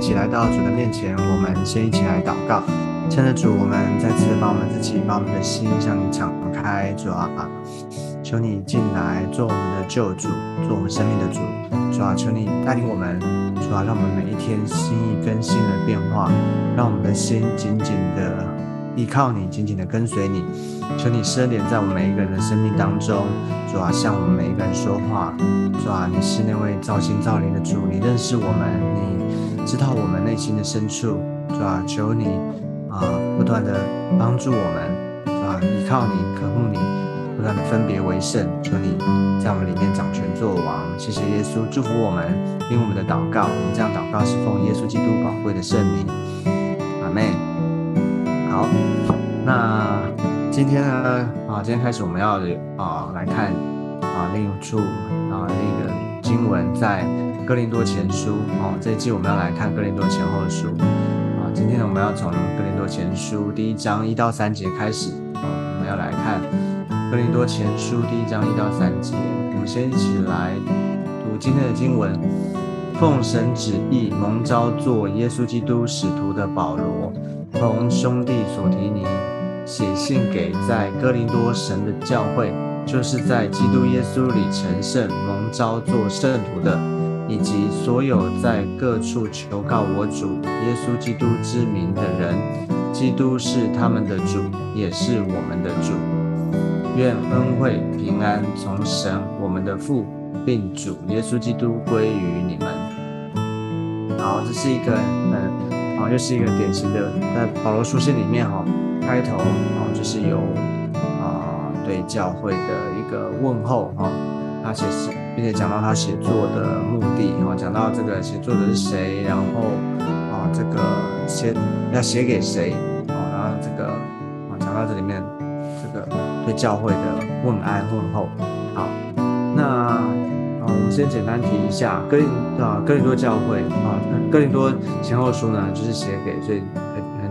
一起来到主的面前，我们先一起来祷告。亲爱的主，我们再次把我们自己、把我们的心向你敞开，主啊，求你进来做我们的救主，做我们生命的主。主啊，求你带领我们，主啊，让我们每一天心意更新的变化，让我们的心紧紧的依靠你，紧紧的跟随你。求你施恩在我们每一个人的生命当中，主啊，向我们每一个人说话。主啊，你是那位造心造灵的主，你认识我们，你知道我们内心的深处。主啊，求你啊，不断的帮助我们，主啊，依靠你，渴慕你，不断的分别为圣。求你在我们里面掌权作王。谢谢耶稣，祝福我们，听我们的祷告。我们这样祷告是奉耶稣基督宝贵的圣名。阿妹，好，那今天呢？啊，今天开始我们要啊来看啊另一处。啊，那个经文在哥林多前书哦，这一季我们要来看哥林多前后的书啊。今天呢，我们要从哥林多前书第一章一到三节开始啊，我们要来看哥林多前书第一章一到三节。我们先一起来读今天的经文：奉神旨意蒙召做耶稣基督使徒的保罗，同兄弟所提尼写信给在哥林多神的教会。就是在基督耶稣里成圣、蒙召做圣徒的，以及所有在各处求告我主耶稣基督之名的人，基督是他们的主，也是我们的主。愿恩惠平安从神我们的父，并主耶稣基督归于你们。好，这是一个嗯，好，又是一个典型的在保罗书信里面哈，开头啊就是有啊。对教会的一个问候哈，他写诗，并且讲到他写作的目的哈，讲到这个写作的是谁，然后啊这个写要写给谁啊，然后这个啊讲到这里面这个对教会的问安问候。好，那啊我们先简单提一下哥林啊哥林多教会啊哥林多前后书呢，就是写给所以很很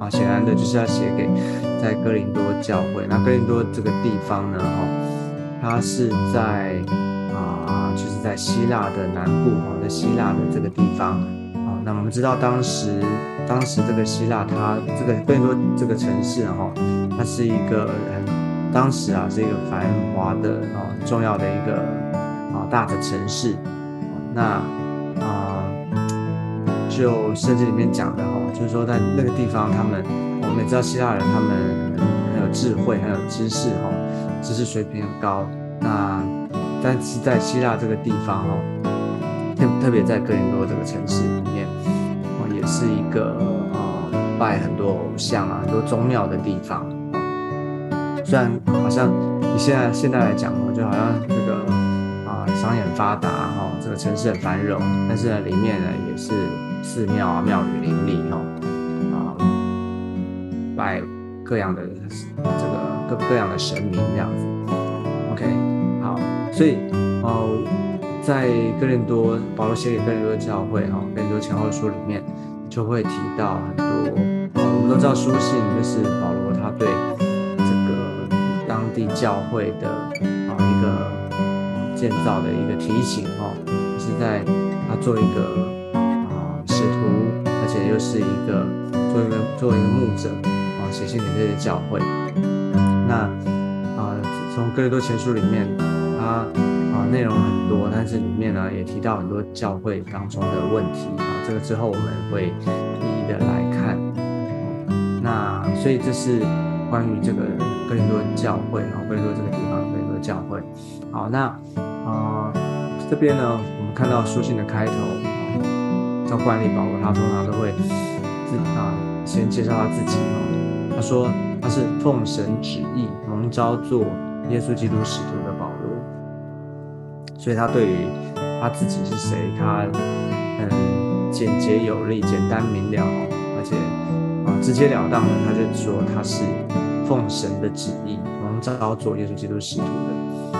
啊显然的就是要写给。在哥林多教会，那哥林多这个地方呢，哦，它是在啊，就是在希腊的南部，哦，在希腊的这个地方，啊，那我们知道当时，当时这个希腊，它这个哥林多这个城市，哈，它是一个很，当时啊，是一个繁华的，啊，重要的一个啊大的城市，那啊，就圣经里面讲的，哈，就是说在那个地方，他们。我们也知道希腊人他们很有智慧，很有知识，哈，知识水平很高。那但是在希腊这个地方，哦，特特别在哥林多这个城市里面，哦，也是一个啊拜很多偶像啊、很多宗庙的地方。虽然好像你现在现在来讲，哦，就好像这个啊商业很发达，哈，这个城市很繁荣，但是呢，里面呢也是寺庙啊、庙宇林立，哈。拜各样的这个各各样的神明这样子，OK，所以哦，在哥林多保罗写给哥林多教会哈，哥林多前后书里面就会提到很多，我们都知道书信就是保罗他对这个当地教会的啊一个建造的一个提醒哈，是在他做一个啊使徒，而且又是一个做一个作为一个牧者啊。写信给这些教会，那啊，从哥林多前书里面，它啊内容很多，但是里面呢也提到很多教会当中的问题啊。这个之后我们会一一的来看。那所以这是关于这个哥林多教会啊，哥林多这个地方，哥林多教会。好，那啊这边呢，我们看到书信的开头，照惯例，保罗他通常都会自啊先介绍他自己啊。他说他是奉神旨意蒙召做耶稣基督使徒，所以他对于他自己是谁，他很简洁有力、简单明了，而且啊直截了当的，他就说他是奉神的旨意蒙召做耶稣基督使徒的。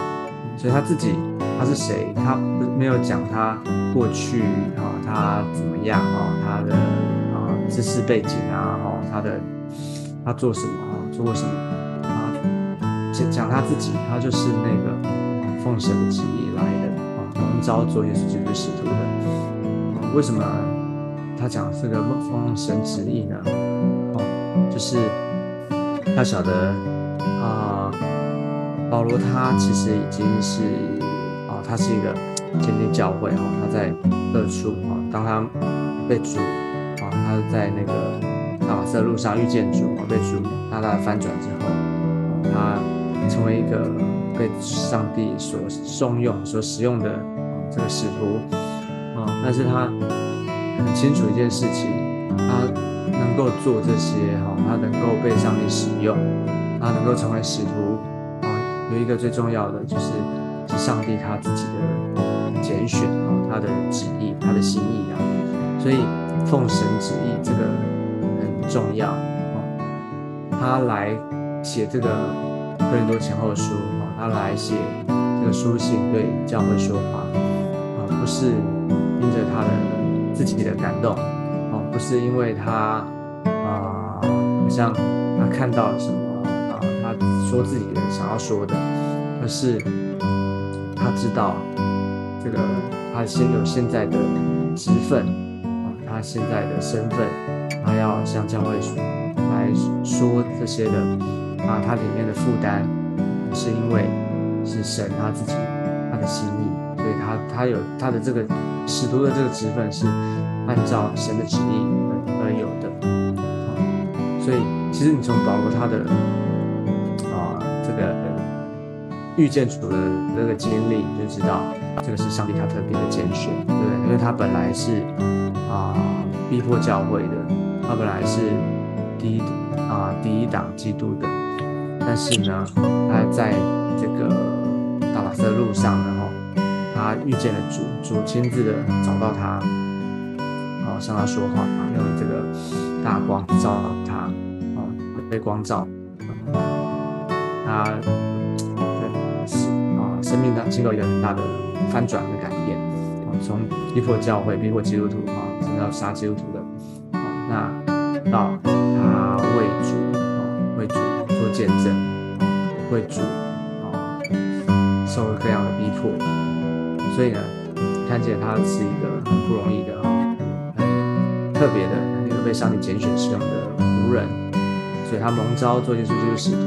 所以他自己他是谁，他没有讲他过去啊他怎么样啊他的啊知识背景啊哦他的。他做什么啊？做过什么？啊，讲讲他自己，他就是那个奉神旨意来的啊，蒙召做耶稣基督使徒的。为什么他讲这个奉神旨意呢？哦，就是他晓得啊，保罗他其实已经是啊，他是一个建立教会哈，他在各处啊，当他被主啊，他在那个。马色路上遇见主啊，被主大大的翻转之后，他成为一个被上帝所重用、所使用的这个使徒啊。但是他很清楚一件事情，他能够做这些哈，他能够被上帝使用，他能够成为使徒啊，有一个最重要的就是是上帝他自己的拣选啊，他的旨意、他的心意啊。所以奉神旨意这个很。重要啊，他来写这个哥林多前后书，他来写这个书信对教会说话啊，不是因着他的自己的感动哦，不是因为他啊，好像他看到了什么啊，他说自己的想要说的，而是他知道这个他现有现在的职分啊，他现在的身份。他要向教会来说这些的啊，他里面的负担是因为是神他自己他的心意，所以他他有他的这个使徒的这个职分是按照神的旨意而而有的，所以其实你从保罗他的啊这个遇见主的这个经历，你就知道这个是上帝他特别的拣选，对不对？因为他本来是啊逼迫教会的。他本来是第一啊第一党基督的，但是呢，他在这个大马色路上呢，哈，他遇见了主，主亲自的找到他，啊，向他说话，用这个大光照他，啊，被光照，他对是啊，生命当经过一个很大的翻转的改变，啊，从逼迫教会、逼迫基督徒啊，甚至要杀基督徒的，啊，那。到他，见证啊，为主啊受了各样的逼迫，所以呢，看见他是一个很不容易的，很特别的一个被上帝拣选使用的仆人，所以他蒙召做耶稣就是使徒，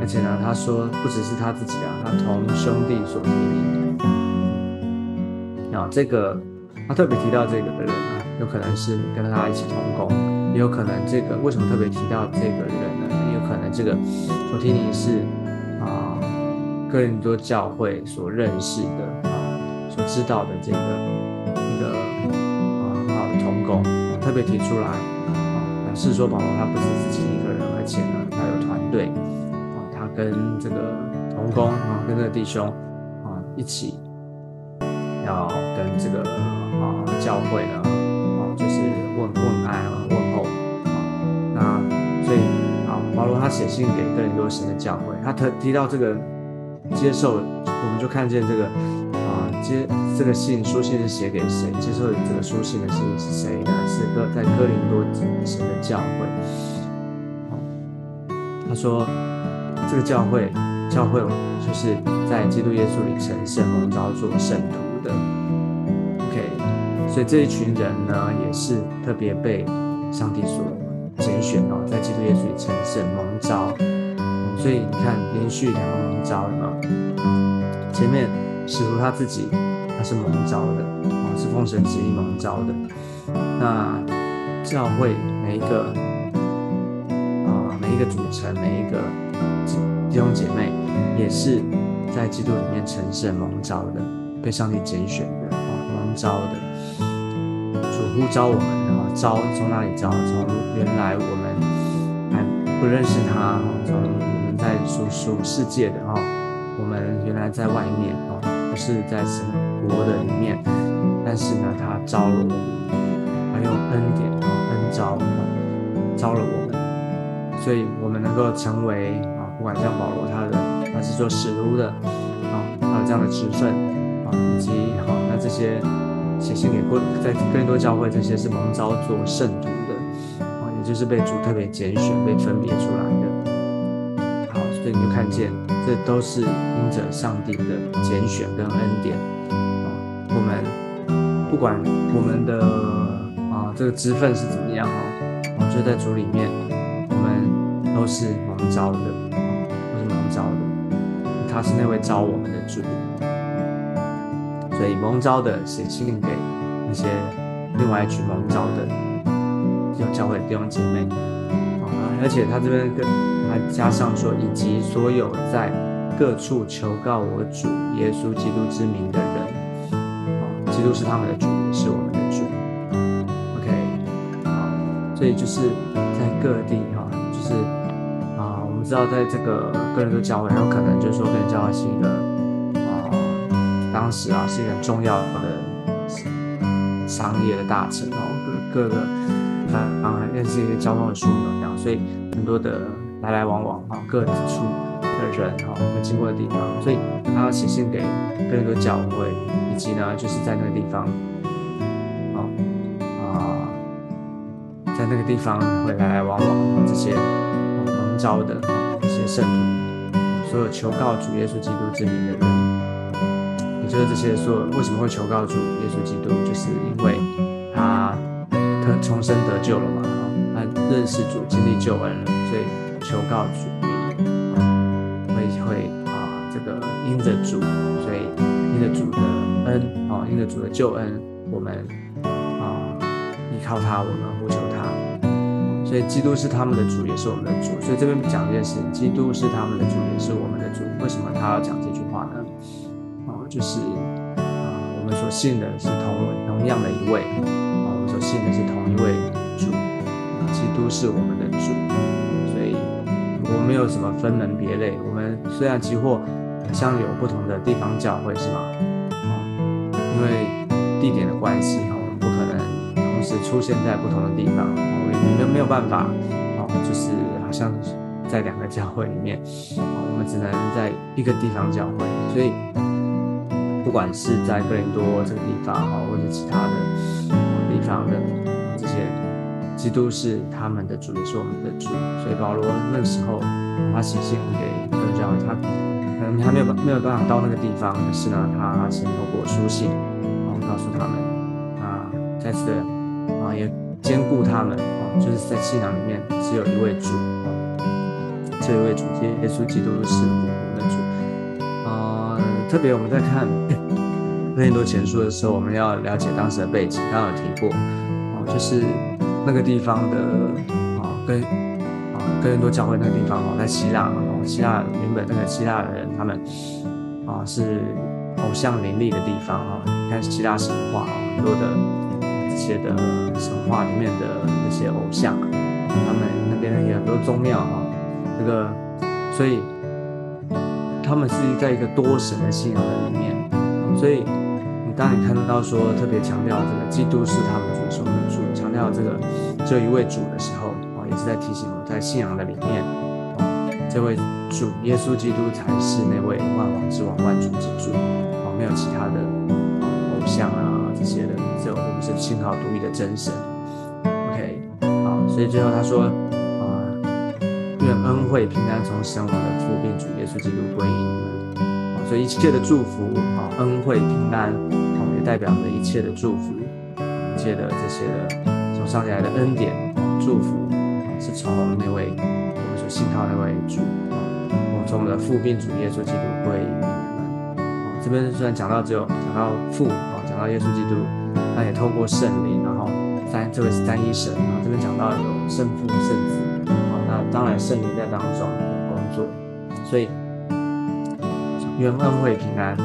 而且呢，他说不只是他自己啊，他同兄弟所提名啊，这个他特别提到这个的人啊，有可能是跟他一起同工。也有可能这个为什么特别提到这个人？可能这个索提尼是啊，哥林多教会所认识的啊，所知道的这个一个啊很好的同工，特别提出来啊，表示说保罗他不是自己一个人，而且呢他有团队啊，他跟这个同工啊，跟这个弟兄啊一起要跟这个啊教会呢写信给更多神的教会，他特提到这个接受，我们就看见这个啊接这个信书信是写给谁？接受这个书信的信是谁呢？是哥在哥林多神的教会。他说这个教会教会就是在基督耶稣里成圣蒙召做圣徒的。OK，所以这一群人呢也是特别被上帝所。拣选哦，在基督耶稣里成圣蒙召，所以你看连续两个蒙召嘛，前面使徒他自己他是蒙召的。哦，是奉神旨意蒙召的。那教会每一个啊，每一个组成，每一个弟兄姐妹，也是在基督里面成圣蒙召的，被上帝拣选的哦，蒙召的，呼召我们。然后招从哪里招？从原来我们还不认识他，从我们在属属世界的哈，我们原来在外面哦，不是在神国的里面，但是呢，他招了我们，他用恩典啊恩招招了我们，所以我们能够成为啊，不管像保罗他的他是做使徒的啊，他有这样的职分啊，以及好那这些。写信给过在更多教会，这些是蒙召做圣徒的啊，也就是被主特别拣选、被分别出来的。好，所以你就看见，这都是因着上帝的拣选跟恩典。啊，我们不管我们的啊这个职分是怎么样哦，我觉得在主里面，我们都是蒙召的，都是蒙召的，他是那位招我们的主，所以蒙召的写信给那些另外一群蒙召的要教会弟兄姐妹啊，而且他这边跟还加上说，以及所有在各处求告我主耶稣基督之名的人，啊，基督是他们的主，是我们的主。OK，啊，所以就是在各地哈，就是啊，我们知道在这个个人的教会，然后可能就是说个人教会是一个，当时啊是一个很重要的商业的大城哦，各各个当然认识一些交通的枢纽这样，所以很多的。来来往往啊，各处的人哈，会经过的地方，所以他要写信给更多教会，以及呢，就是在那个地方，啊啊，在那个地方会来来往往这些蒙召的这些圣徒，所有求告主耶稣基督之名的人，也就是这些说为什么会求告主耶稣基督，就是因为他他重生得救了嘛，他认识主，经历救恩了，所以。求告主，会会啊，这个因着主，所以因着主的恩啊，因着主的救恩，我们啊依靠他，我们呼求他，所以基督是他们的主，也是我们的主。所以这边讲这件事情，基督是他们的主，也是我们的主。为什么他要讲这句？就是啊，我们所信的是同同样的一位啊，我们所信的是同一位主，基督是我们的主。所以我们没有什么分门别类。我们虽然几乎像有不同的地方教会，是吗？啊，因为地点的关系，哈，我们不可能同时出现在不同的地方，我们没有办法，哦，就是好像在两个教会里面，我们只能在一个地方教会。所以，不管是在哥林多这个地方，哈，或者其他的地方的这些。基督是他们的主，也是我们的主，所以保罗那个时候他写信给各教会，他可能还没有没有办法到那个地方，可是呢，他先透过书信，然后告诉他们，啊，再次的啊，也兼顾他们，啊，就是在信仰里面只有一位主，啊，这一位主，耶稣基督是，特别我们在看哥林多前书的时候，我们要了解当时的背景，刚刚有提过，哦，就是。那个地方的啊，跟啊，跟很多教会那个地方哦，在希腊哦，希腊原本那个希腊人他们啊是偶像林立的地方啊。你看希腊神话啊，很多的这些的神话里面的那些偶像，他们那边也很多宗庙哈，这个所以他们是在一个多神的信仰的里面，所以你。当你看到说特别强调这个基督是他们主，是我们的主，强调这个只有一位主的时候啊，也是在提醒我们在信仰的里面啊，这位主耶稣基督才是那位万王之王、万主之主啊，没有其他的偶像啊这些的，只有我们是信靠独一的真神。OK，好，所以最后他说，愿恩惠平安从神我们的父并主耶稣基督归于你们，所以一切的祝福啊，恩惠平安。也代表着一切的祝福，一切的这些的从上帝来的恩典祝福，是从那位我们所信靠那位主啊，我们从我们的父并主耶稣基督归于你们。这边虽然讲到只有讲到父啊，讲到耶稣基督，那也透过圣灵，然后三这位是三一神啊，这边讲到有圣父圣子，当然圣灵在当中工作，所以愿恩惠平安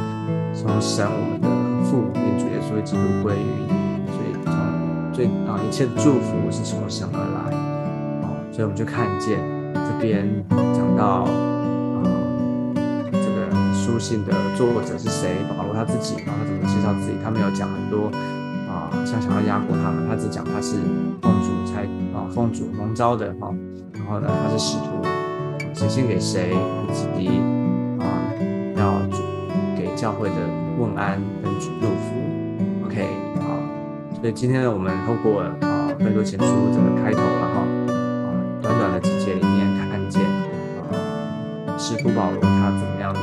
从神我们的。父并主耶稣基督归于你，所以从最啊一切的祝福是从神而来，啊，所以我们就看见这边讲到啊这个书信的作者是谁，保罗他自己，然后他怎么介绍自己，他没有讲很多啊，像想要压过他们，他只讲他是奉才啊奉主蒙召的哈，然后呢他是使徒，写信给谁，以及啊要给教会的。问安跟祝福，OK，好，所以今天呢，我们透过啊《更多前书》这个开头了哈，啊，短短的几节里面看见啊，使徒保罗他怎么样的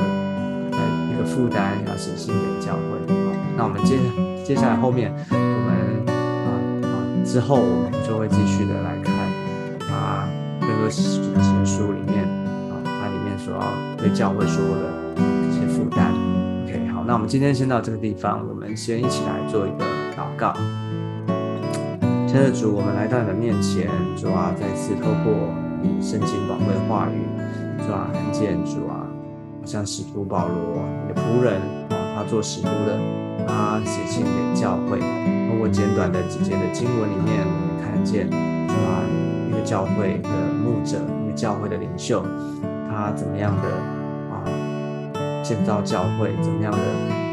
在一个负担要写信给教会啊，那我们接接下来后面之后我们就会继续的来看啊哥哥写书里面啊它里面所要对教会说的一些负担。OK，好，那我们今天先到这个地方，我们先一起来做一个祷告。亲爱的主，我们来到你的面前，主啊，再次透过你圣经宝贵的话语，主啊，看见主啊，像使徒保罗，你的仆人，他做使徒的，他写信给教会，通过简短的几节的经文里面，我们看见啊，一个教会的牧者，一个教会的领袖，他怎么样的啊，建造教会，怎么样的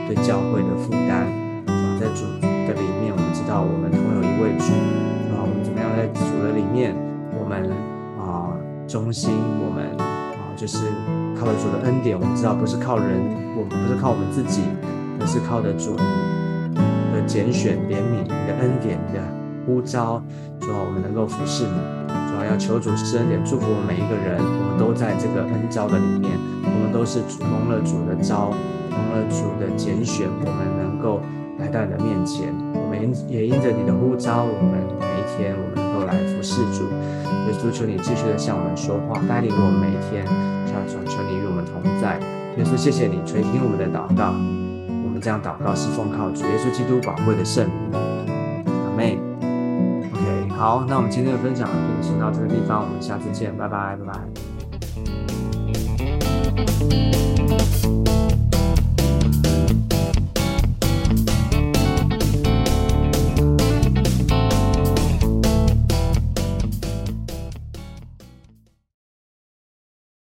对教会的负担，啊，在主的里面，我们知道我们同有一位主，啊，我们怎么样在主的里面，我们啊忠心，我们就是靠着主的恩典，我们知道不是靠人，我们不是靠我们自己，而是靠着主的拣选、怜悯、你的恩典、你的呼召，主啊，我们能够服侍你，主要要求主施恩典祝福我们每一个人，我们都在这个恩召的里面，我们都是蒙了主的召，蒙了主的拣选，我们能够。来到你的面前，我们也因着你的呼召，我们每一天我们来服侍主。耶稣，求你继续的向我们说话，带领我们每一天。求求你与我们同在。耶稣，谢谢你垂听我们的祷告。我们这样祷告是奉靠主耶稣基督宝贵的圣名。阿妹，OK，好，那我们今天的分享就先到这个地方，我们下次见，拜拜，拜拜。